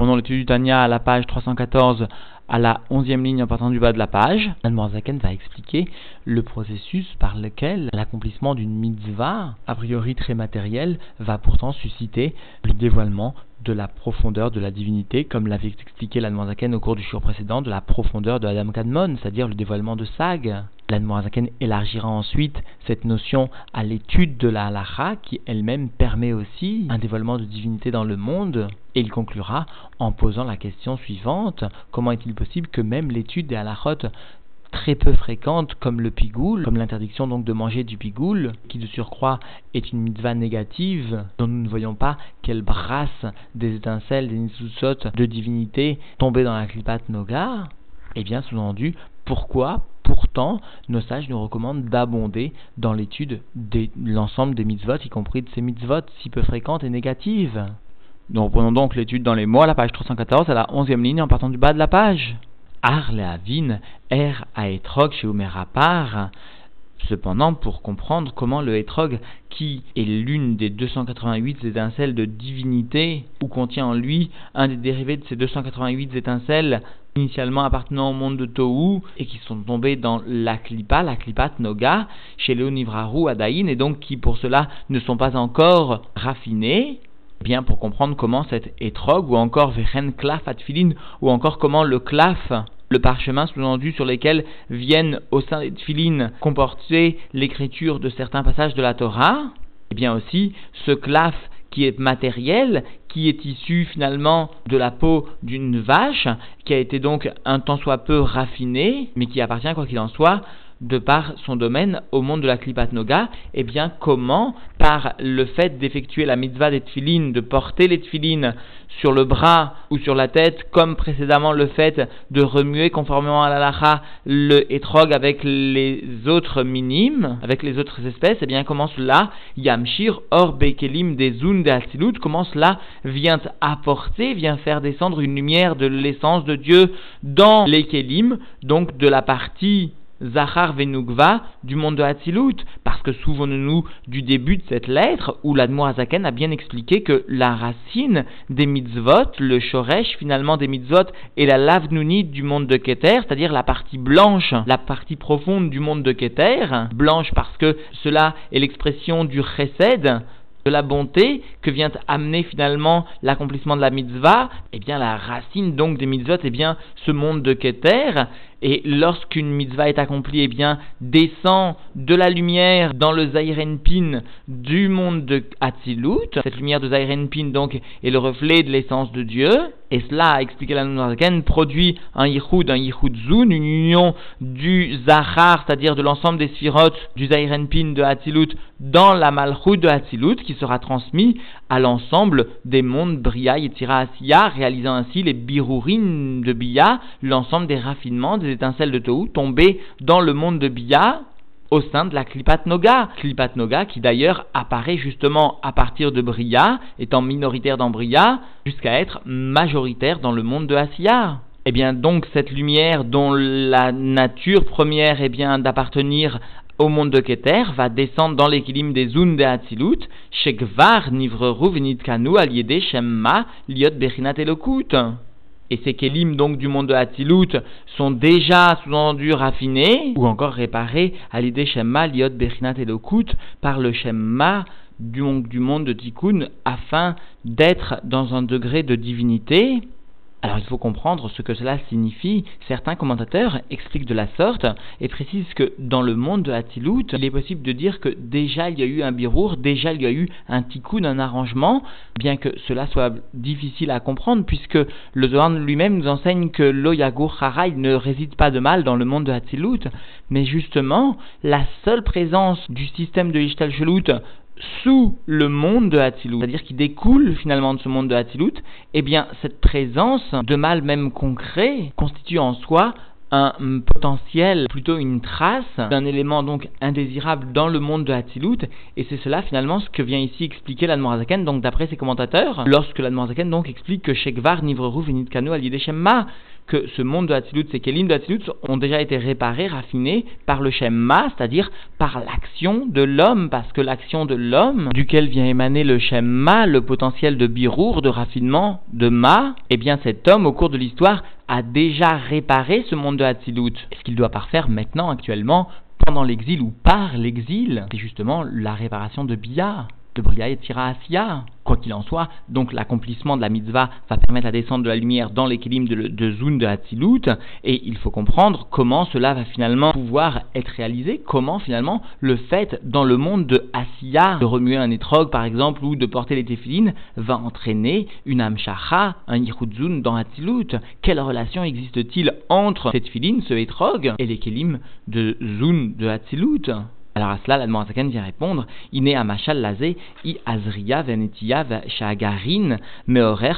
Reprenons l'étude du Tanya à la page 314 à la onzième ligne en partant du bas de la page, Zaken va expliquer le processus par lequel l'accomplissement d'une mitzvah, a priori très matérielle, va pourtant susciter le dévoilement de la profondeur de la divinité, comme l'avait expliqué l'Anmoazaken au cours du jour précédent, de la profondeur de Adam Kadmon, c'est-à-dire le dévoilement de Sag. L'Anmoazaken élargira ensuite cette notion à l'étude de la halacha, qui elle-même permet aussi un dévoilement de divinité dans le monde, et il conclura en posant la question suivante. Comment est-il possible que même l'étude des halachot très peu fréquentes comme le pigoul, comme l'interdiction donc de manger du pigoul, qui de surcroît est une mitzvah négative, dont nous ne voyons pas qu'elle brasse des étincelles, des nitsutsot de divinité tombées dans la klipat noga, eh bien sous-entendu, pourquoi pourtant nos sages nous recommandent d'abonder dans l'étude de l'ensemble des mitzvot, y compris de ces mitzvot si peu fréquentes et négatives? Nous reprenons donc l'étude dans les mots à la page 314 à la 11e ligne en partant du bas de la page. Ar leavin er aetrog chez par. Cependant, pour comprendre comment le hétrog, qui est l'une des 288 étincelles de divinité, ou contient en lui un des dérivés de ces 288 étincelles initialement appartenant au monde de Tohu et qui sont tombées dans la klipa, la klipat noga, chez Léonivraru Adaïn, et donc qui pour cela ne sont pas encore raffinées, bien pour comprendre comment cet étrog, ou encore vechen klaf atfilin, ou encore comment le klaf, le parchemin sous-entendu sur lesquels viennent au sein des tfilin comporter l'écriture de certains passages de la Torah, et bien aussi ce klaf qui est matériel, qui est issu finalement de la peau d'une vache, qui a été donc un tant soit peu raffiné, mais qui appartient, quoi qu'il en soit, de par son domaine au monde de la Klipat Noga, eh bien comment, par le fait d'effectuer la mitzvah des tfilines, de porter les tfilines sur le bras ou sur la tête, comme précédemment le fait de remuer conformément à la lacha le etrog avec les autres minimes, avec les autres espèces, eh bien comment cela, Yamshir, Or Bekelim des Zun de Atzilut, comment cela vient apporter, vient faire descendre une lumière de l'essence de Dieu dans les Kelim, donc de la partie Zachar Venugva du monde de Hatzilut, parce que souvenons-nous du début de cette lettre où l'Admorazaken a bien expliqué que la racine des mitzvot, le shoresh finalement des mitzvot, est la lavnuni du monde de Keter, c'est-à-dire la partie blanche, la partie profonde du monde de Keter, blanche parce que cela est l'expression du chesed, de la bonté que vient amener finalement l'accomplissement de la mitzvah, eh bien la racine donc des mitzvot, eh bien ce monde de Keter, et lorsqu'une mitzvah est accomplie, eh bien, descend de la lumière dans le Zairenpin du monde de Hatzilut. Cette lumière de Zairenpin, donc, est le reflet de l'essence de Dieu. Et cela, expliqué la Nounarken, produit un Yichud, un Yichud Zun, une union du Zahar, c'est-à-dire de l'ensemble des sphirotes du Zairenpin de Hatzilut dans la Malchut de Hatzilut, qui sera transmis à l'ensemble des mondes Bria et Tira réalisant ainsi les Birurin de Bia, l'ensemble des raffinements, des étincelles de Tohu tombées dans le monde de Bia au sein de la Klipat Noga. Klipat Noga qui d'ailleurs apparaît justement à partir de Bria, étant minoritaire dans Bria, jusqu'à être majoritaire dans le monde de Asiya. Eh bien donc cette lumière dont la nature première est bien d'appartenir au monde de Keter va descendre dans l'équilibre des Zun de Hatzilut, Shekvar Nivreru Venitkanu Aliede Shemma Liot Bechinat Elokut et ces kelim donc du monde de Hatzilut sont déjà sous-entendus raffinés ou encore réparés à l'idée Shemma, Liot, Bechinat et Lokut par le Shemma du, du monde de Tikkun afin d'être dans un degré de divinité alors il faut comprendre ce que cela signifie. Certains commentateurs expliquent de la sorte et précisent que dans le monde de Hatilut, il est possible de dire que déjà il y a eu un birour, déjà il y a eu un tikkun, un arrangement, bien que cela soit difficile à comprendre puisque le Zohar lui-même nous enseigne que l'Oyagur Harai ne réside pas de mal dans le monde de Hatilut, mais justement la seule présence du système de Ishtal sous le monde de Hatzilut, c'est-à-dire qui découle finalement de ce monde de Hatzilut, eh bien cette présence de mal même concret constitue en soi un potentiel, plutôt une trace d'un élément donc indésirable dans le monde de Hatzilut, et c'est cela finalement ce que vient ici expliquer l'Admorazaken, donc d'après ses commentateurs, lorsque l'Admorazaken donc explique que Shekvar Nivreru Venitkanu Al que ce monde de Hatzilut, ces Kelim de Hatzilut ont déjà été réparés, raffinés par le Shemma, c'est-à-dire par l'action de l'homme, parce que l'action de l'homme, duquel vient émaner le Shemma, le potentiel de birour, de raffinement, de Ma, eh bien cet homme, au cours de l'histoire, a déjà réparé ce monde de Hatzilut. Est-ce qu'il doit parfaire maintenant, actuellement, pendant l'exil ou par l'exil? C'est justement la réparation de Bia de Bria et Tira Quoi qu'il en soit, donc l'accomplissement de la mitzvah va permettre la descente de la lumière dans l'équilibre de, de Zun de Hatzilut, et il faut comprendre comment cela va finalement pouvoir être réalisé, comment finalement le fait dans le monde de Asiya, de remuer un étrog par exemple, ou de porter les téphilines, va entraîner une Amshacha, un Yichud dans Hatzilut. Quelle relation existe-t-il entre cette filine, ce étrog, et l'équilibre de Zun de Hatzilut? Alors à cela, la vient répondre Iné amashal lazé, i azriya venetia shagarin meorer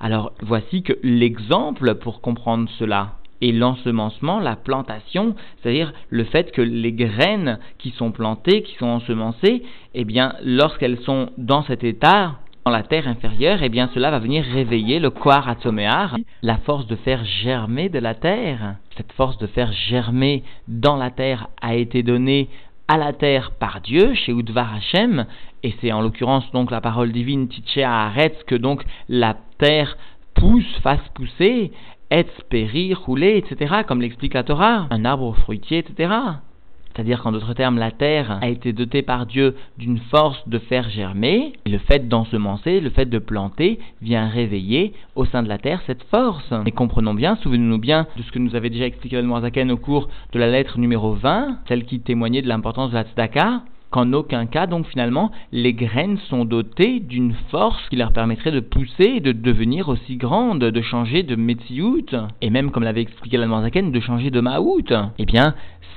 Alors voici que l'exemple pour comprendre cela et l'ensemencement, la plantation, c'est-à-dire le fait que les graines qui sont plantées, qui sont ensemencées, eh bien, lorsqu'elles sont dans cet état, dans la terre inférieure, eh bien, cela va venir réveiller le Koar Atzomear, la force de faire germer de la terre cette force de faire germer dans la terre a été donnée à la terre par Dieu, chez Udvar Hashem, et c'est en l'occurrence donc la parole divine Tiche Haaretz que donc la terre pousse, fasse pousser, et périr, rouler, etc., comme l'explique la Torah, un arbre fruitier, etc. C'est-à-dire qu'en d'autres termes, la terre a été dotée par Dieu d'une force de faire germer, et le fait d'ensemencer, le fait de planter, vient réveiller au sein de la terre cette force. Et comprenons bien, souvenons-nous bien de ce que nous avait déjà expliqué le Zaken au cours de la lettre numéro 20, celle qui témoignait de l'importance de la tzedaka, qu'en aucun cas, donc finalement, les graines sont dotées d'une force qui leur permettrait de pousser et de devenir aussi grandes, de changer de Metsiout, et même, comme l'avait expliqué la Zaken, de changer de Maout. Eh bien,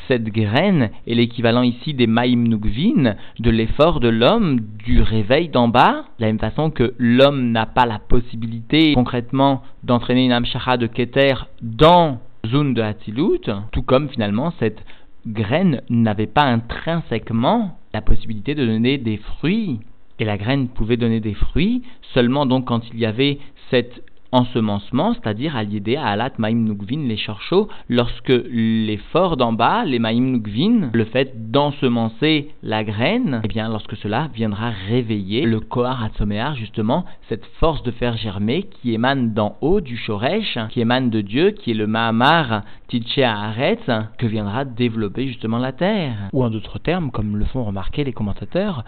cette graine est l'équivalent ici des Maïm Nukvin, de l'effort de l'homme, du réveil d'en bas, de la même façon que l'homme n'a pas la possibilité concrètement d'entraîner une Amshara de Keter dans zone de Hatzilut, tout comme finalement cette graine n'avait pas intrinsèquement la possibilité de donner des fruits. Et la graine pouvait donner des fruits seulement donc quand il y avait cette ensemencement, c'est-à-dire à l'idée à Alat Maïm Nukvin, les chorchos, lorsque l'effort d'en bas, les Maïm Nukvin, le fait d'ensemencer la graine, eh bien lorsque cela viendra réveiller le Kohar Atzoméar, justement, cette force de faire germer qui émane d'en haut du Shoresh, qui émane de Dieu, qui est le Mahamar Titche Haaretz, que viendra développer justement la terre. Ou en d'autres termes, comme le font remarquer les commentateurs,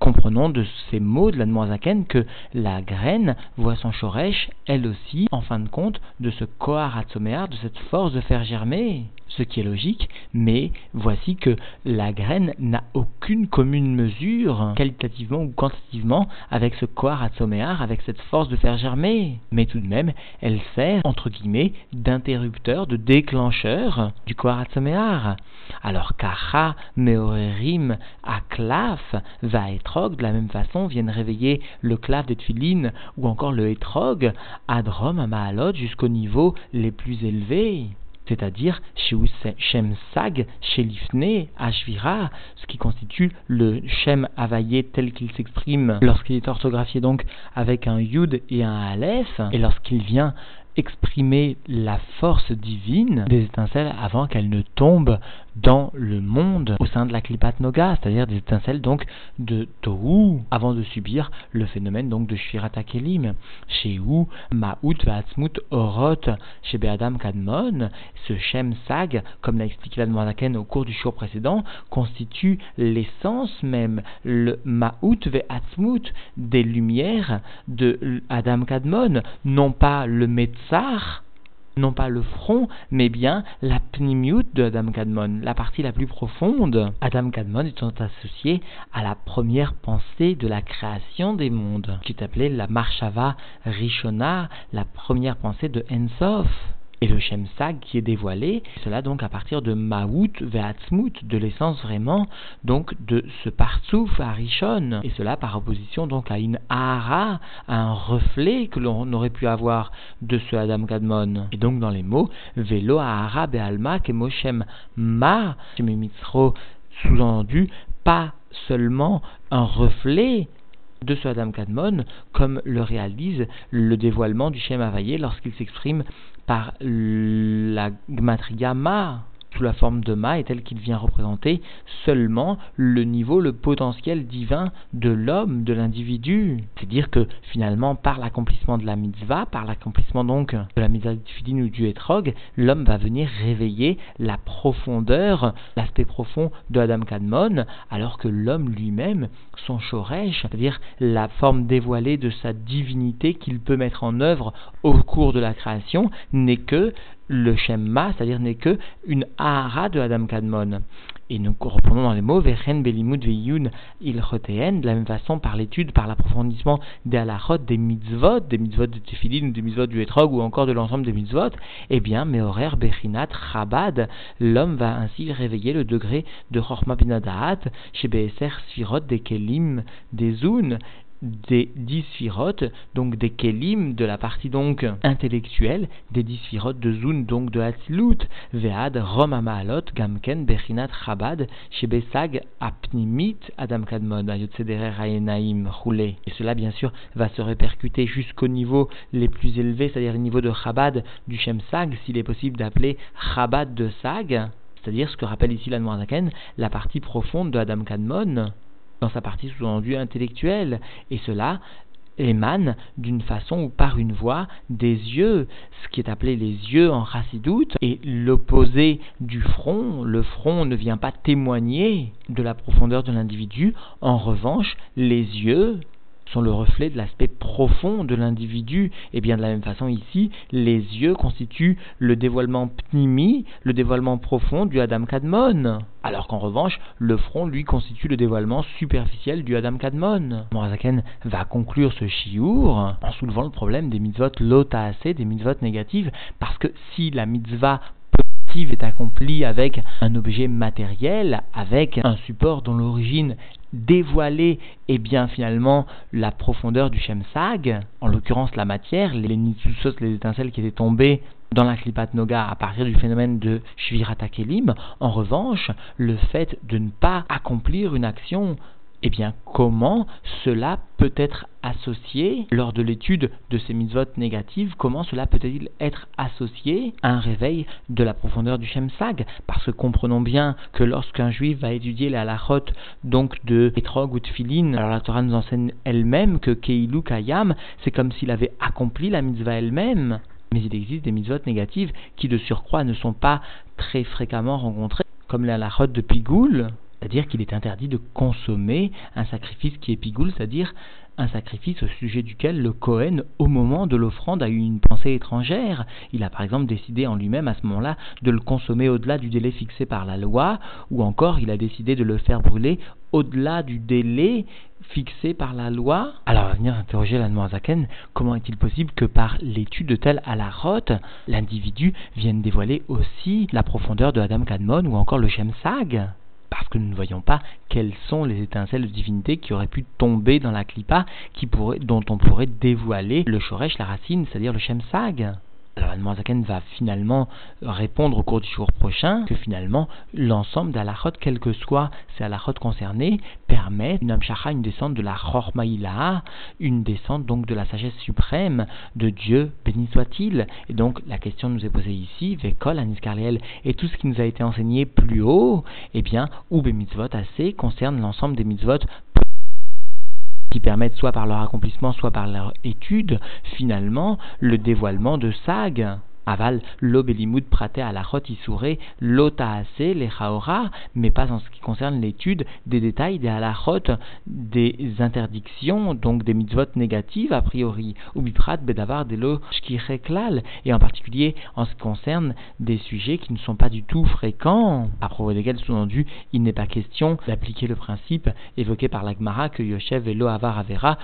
comprenons de ces mots de la que la graine voit son Shoresh elle aussi, en fin de compte, de ce Kohar de cette force de faire germer ce qui est logique, mais voici que la graine n'a aucune commune mesure, qualitativement ou quantitativement, avec ce koar atzoméar, avec cette force de faire germer. Mais tout de même, elle sert, entre guillemets, d'interrupteur, de déclencheur du koar atzoméar. Alors, kacha, meorerim, aklaf, va etrog, de la même façon, viennent réveiller le clav de Tfilin, ou encore le etrog, adrom, maalot, jusqu'au niveau les plus élevés c'est-à-dire chez Shem Sag, chez Lifne, Ashvira, ce qui constitue le Shem Havaïe tel qu'il s'exprime lorsqu'il est orthographié donc avec un Yud et un Aleph, et lorsqu'il vient exprimer la force divine des étincelles avant qu'elles ne tombent dans le monde au sein de la Klipat Noga, c'est-à-dire des étincelles donc de Tohu, avant de subir le phénomène donc de Shvirata Kelim. Chez où Ma'ut Va'atzmut Orot, chez Be'adam Kadmon, ce Shem Sag, comme l'a expliqué la au cours du show précédent, constitue l'essence même, le Ma'ut Ve'atzmut des lumières de Adam Kadmon, non pas le Metzar, non pas le front, mais bien la pnimiut de Adam Kadmon, la partie la plus profonde. Adam Kadmon étant associé à la première pensée de la création des mondes, qui est la Marshava Rishona, la première pensée de Ensof et le Shemsag qui est dévoilé, cela donc à partir de Maout Ve'atzmut, de l'essence vraiment donc de ce Partsouf Arishon, et cela par opposition donc à une Ahara, à un reflet que l'on aurait pu avoir de ce Adam Gadmon. Et donc dans les mots, Velo Ahara Be'alma Kemoshem Ma, Mitzro, sous-entendu, pas seulement un reflet de ce Adam Kadmon, comme le réalise le dévoilement du Shem Havaye lorsqu'il s'exprime par la Gmatria Ma, sous la forme de Ma est tel qu'il vient représenter seulement le niveau, le potentiel divin de l'homme, de l'individu. C'est-à-dire que finalement, par l'accomplissement de la mitzvah, par l'accomplissement donc de la mitzvah du ou du etrog, l'homme va venir réveiller la profondeur, l'aspect profond de Adam Kadmon, alors que l'homme lui-même, son shoresh, c'est-à-dire la forme dévoilée de sa divinité qu'il peut mettre en œuvre au cours de la création, n'est que le Shemma, c'est-à-dire n'est que une Ahara de Adam Kadmon. Et nous reprenons dans les mots Belimud Veyun Il de la même façon par l'étude, par l'approfondissement des halachot, des mitzvot, des mitzvot de Tefillin ou des mitzvot du Etrog ou encore de l'ensemble des mitzvot, eh bien, Meorer Bechinat Chabad, l'homme va ainsi réveiller le degré de Chorma Binadahat chez Be'eser Sfirot des Kelim des des dix donc des kelim, de la partie donc intellectuelle, des dix de Zun, donc de Hatzilut, Vead, Rom Amaalot, Gamken, Bechinat, Chabad, Shebesag, Apnimit, Adam Kadmon, Ayotzederer, Ayenaim, Roulé. Et cela, bien sûr, va se répercuter jusqu'au niveau les plus élevés, c'est-à-dire le niveau de Chabad du Shem Sag, s'il est possible d'appeler Chabad de Sag, c'est-à-dire ce que rappelle ici la Noirzaken, la partie profonde de Adam Kadmon dans sa partie sous-entendue intellectuelle, et cela émane d'une façon ou par une voix des yeux, ce qui est appelé les yeux en chassidoute, et l'opposé du front, le front ne vient pas témoigner de la profondeur de l'individu, en revanche, les yeux sont le reflet de l'aspect profond de l'individu. Et bien de la même façon ici, les yeux constituent le dévoilement pnimi, le dévoilement profond du Adam Kadmon. Alors qu'en revanche, le front, lui, constitue le dévoilement superficiel du Adam Kadmon. Morazaken va conclure ce chiour en soulevant le problème des mitzvot lotaase, des mitzvot négatives, parce que si la mitzvah est accomplie avec un objet matériel, avec un support dont l'origine dévoilée est bien finalement la profondeur du Shemsag, en l'occurrence la matière, les nitsusos, les étincelles qui étaient tombées dans la Klipat Noga à partir du phénomène de Shvirata Kelim. En revanche, le fait de ne pas accomplir une action eh bien, comment cela peut être associé, lors de l'étude de ces mitzvot négatives, comment cela peut-il être associé à un réveil de la profondeur du Shemsag Parce que comprenons bien que lorsqu'un juif va étudier la halachot, donc de Etrog ou de Philin, alors la Torah nous enseigne elle-même que Keilu Kayam, c'est comme s'il avait accompli la mitzvah elle-même. Mais il existe des mitzvot négatives qui, de surcroît, ne sont pas très fréquemment rencontrées, comme la halachot de Pigoul, c'est-à-dire qu'il est interdit de consommer un sacrifice qui est pigoule, c'est-à-dire un sacrifice au sujet duquel le Cohen, au moment de l'offrande, a eu une pensée étrangère. Il a par exemple décidé en lui-même à ce moment-là de le consommer au-delà du délai fixé par la loi, ou encore il a décidé de le faire brûler au-delà du délai fixé par la loi. Alors, on va venir interroger la Zaken, comment est-il possible que par l'étude de telle à la rote, l'individu vienne dévoiler aussi la profondeur de Adam Kadmon ou encore le Shem Sag? Parce que nous ne voyons pas quelles sont les étincelles de divinité qui auraient pu tomber dans la clipa, dont on pourrait dévoiler le shoresh, la racine, c'est-à-dire le shemsag. Alors Zaken va finalement répondre au cours du jour prochain que finalement l'ensemble d'Alachot, quel que soit ces Alachot concernés, permet une Amshacha, une descente de la Chormaïla, une descente donc de la sagesse suprême de Dieu, béni soit-il. Et donc la question nous est posée ici, Vekol, Anis et tout ce qui nous a été enseigné plus haut, eh bien, ou mitzvot assez concerne l'ensemble des mitzvot qui permettent soit par leur accomplissement, soit par leur étude, finalement, le dévoilement de Sag. Aval, l'obelimud praté à la isouré, l'otaase, les chaora, mais pas en ce qui concerne l'étude des détails des halachot, des interdictions, donc des mitzvot négatives a priori, ou biprat bedavar de lo klal, et en particulier en ce qui concerne des sujets qui ne sont pas du tout fréquents, à propos desquels, sous-entendu, il n'est pas question d'appliquer le principe évoqué par l'Agmara que Yoshev et lo avar avera,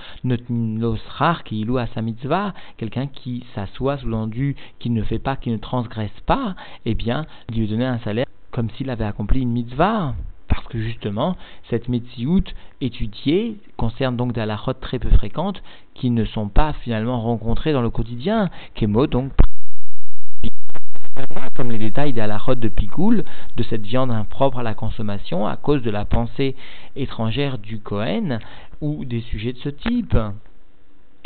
rar qui ilou à sa mitzvah, quelqu'un qui s'assoit, sous-entendu, qui ne fait pas, qui ne transgresse pas, eh bien, lui donner un salaire comme s'il avait accompli une mitzvah. Parce que justement, cette mitzvah étudiée concerne donc des halakhot très peu fréquentes qui ne sont pas finalement rencontrées dans le quotidien. Kemo donc comme les détails des halakhot de Pigoul, de cette viande impropre à la consommation à cause de la pensée étrangère du Kohen ou des sujets de ce type.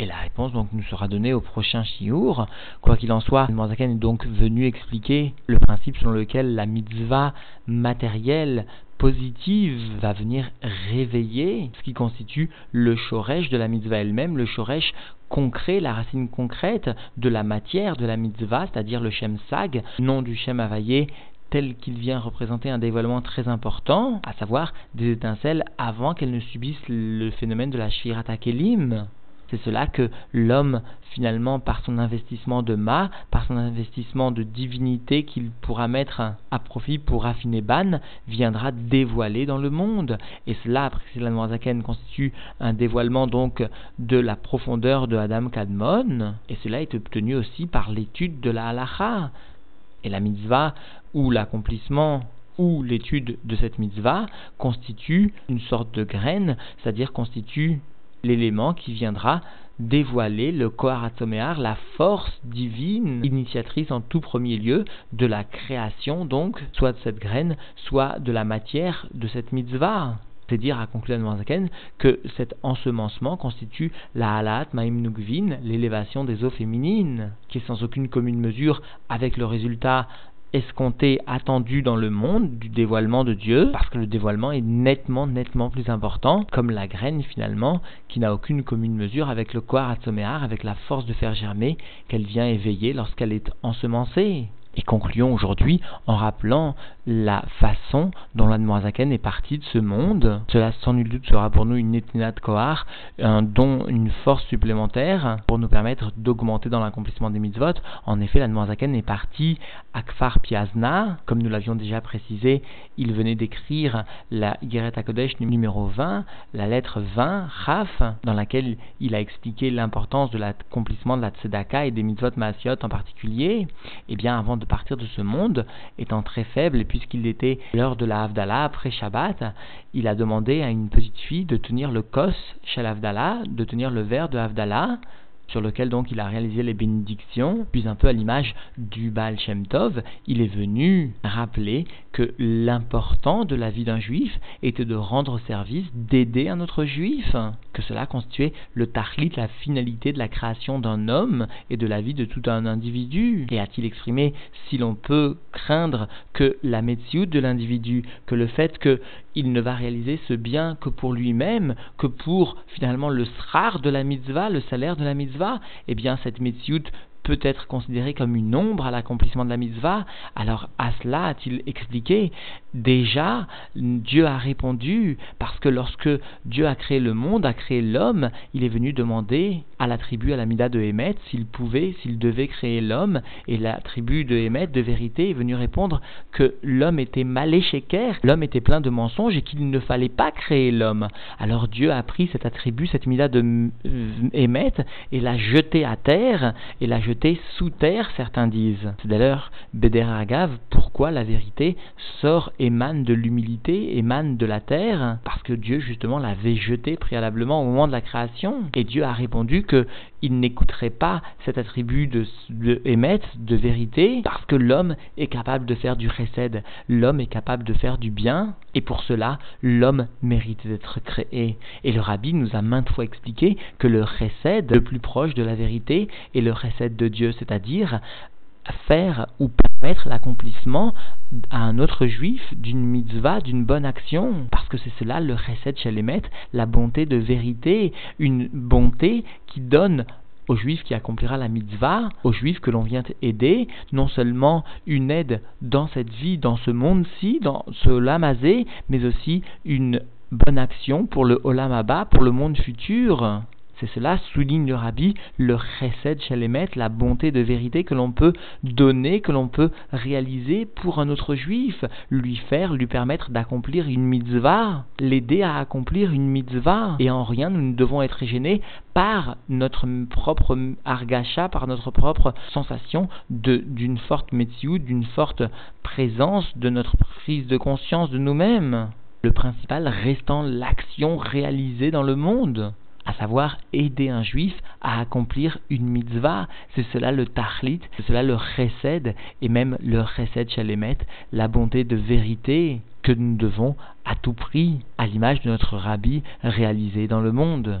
Et la réponse donc nous sera donnée au prochain chiour. Quoi qu'il en soit, Morzaken est donc venu expliquer le principe selon lequel la mitzvah matérielle positive va venir réveiller ce qui constitue le shoresh de la mitzvah elle-même, le shoresh concret, la racine concrète de la matière de la mitzvah, c'est-à-dire le shem sag, nom du shem availlé tel qu'il vient représenter un dévoilement très important, à savoir des étincelles avant qu'elles ne subissent le phénomène de la shirata kelim. C'est cela que l'homme, finalement, par son investissement de ma, par son investissement de divinité qu'il pourra mettre à profit pour raffiner Ban, viendra dévoiler dans le monde. Et cela, après la Zaken, constitue un dévoilement donc de la profondeur de Adam Kadmon. Et cela est obtenu aussi par l'étude de la halacha. Et la mitzvah, ou l'accomplissement ou l'étude de cette mitzvah constitue une sorte de graine, c'est-à-dire constitue l'élément qui viendra dévoiler le Koharatzomear, la force divine initiatrice en tout premier lieu de la création, donc, soit de cette graine, soit de la matière de cette mitzvah. C'est dire, à conclure Zaken, que cet ensemencement constitue la halat maim l'élévation des eaux féminines, qui est sans aucune commune mesure avec le résultat escompté, attendu dans le monde du dévoilement de Dieu, parce que le dévoilement est nettement, nettement plus important, comme la graine finalement, qui n'a aucune commune mesure avec le Koar avec la force de faire germer qu'elle vient éveiller lorsqu'elle est ensemencée. Et concluons aujourd'hui en rappelant la façon dont la est partie de ce monde. Cela sans nul doute sera pour nous une de kohar, un une force supplémentaire pour nous permettre d'augmenter dans l'accomplissement des mitzvot. En effet, la est partie à Kfar Piazna, comme nous l'avions déjà précisé, il venait d'écrire la Yeret HaKodesh numéro 20, la lettre 20, Raf, dans laquelle il a expliqué l'importance de l'accomplissement de la Tzedaka et des mitzvot Maasiot en particulier. Et eh bien, avant de partir de ce monde, étant très faible, puisqu'il était l'heure de la Havdalah après Shabbat, il a demandé à une petite fille de tenir le kos chez l'Havdalah, de tenir le verre de Havdalah, sur lequel donc il a réalisé les bénédictions, puis un peu à l'image du Baal Shem Tov, il est venu rappeler que l'important de la vie d'un juif était de rendre service, d'aider un autre juif, que cela constituait le tahlit, la finalité de la création d'un homme et de la vie de tout un individu. Et a-t-il exprimé si l'on peut craindre que la médecine de l'individu, que le fait qu'il ne va réaliser ce bien que pour lui-même, que pour finalement le srar de la mitzvah, le salaire de la mitzvah, eh bien cette mitzvah peut être considérée comme une ombre à l'accomplissement de la mitzvah, alors à cela a-t-il expliqué Déjà, Dieu a répondu, parce que lorsque Dieu a créé le monde, a créé l'homme, il est venu demander à la tribu, à la Mida de Hémet, s'il pouvait, s'il devait créer l'homme, et la tribu de Hémet, de vérité, est venue répondre que l'homme était mal échequer, l'homme était plein de mensonges et qu'il ne fallait pas créer l'homme. Alors Dieu a pris cet attribut, cette Mida de Hémet, et l'a jeté à terre, et l'a jeté sous terre, certains disent. C'est d'ailleurs Beder Agav, pourquoi la vérité sort émane de l'humilité, émane de la terre, parce que Dieu justement l'avait jeté préalablement au moment de la création. Et Dieu a répondu qu'il n'écouterait pas cet attribut de, de de vérité, parce que l'homme est capable de faire du recède, l'homme est capable de faire du bien, et pour cela, l'homme mérite d'être créé. Et le rabbi nous a maintes fois expliqué que le recède, le plus proche de la vérité, est le recède de Dieu, c'est-à-dire faire ou permettre l'accomplissement à un autre juif d'une mitzvah, d'une bonne action, parce que c'est cela le recette chez les maîtres, la bonté de vérité, une bonté qui donne au juif qui accomplira la mitzvah, au juif que l'on vient aider, non seulement une aide dans cette vie, dans ce monde-ci, dans ce lamazé, mais aussi une bonne action pour le olam pour le monde futur. C'est cela, souligne le rabbi, le chesed shalemet, la bonté de vérité que l'on peut donner, que l'on peut réaliser pour un autre juif, lui faire, lui permettre d'accomplir une mitzvah, l'aider à accomplir une mitzvah. Et en rien, nous ne devons être gênés par notre propre argacha, par notre propre sensation d'une forte métiou, d'une forte présence, de notre prise de conscience de nous-mêmes. Le principal restant l'action réalisée dans le monde à savoir aider un juif à accomplir une mitzvah. C'est cela le tachlit, c'est cela le chesed, et même le chesed shalemet, la bonté de vérité que nous devons à tout prix, à l'image de notre rabbi, réaliser dans le monde.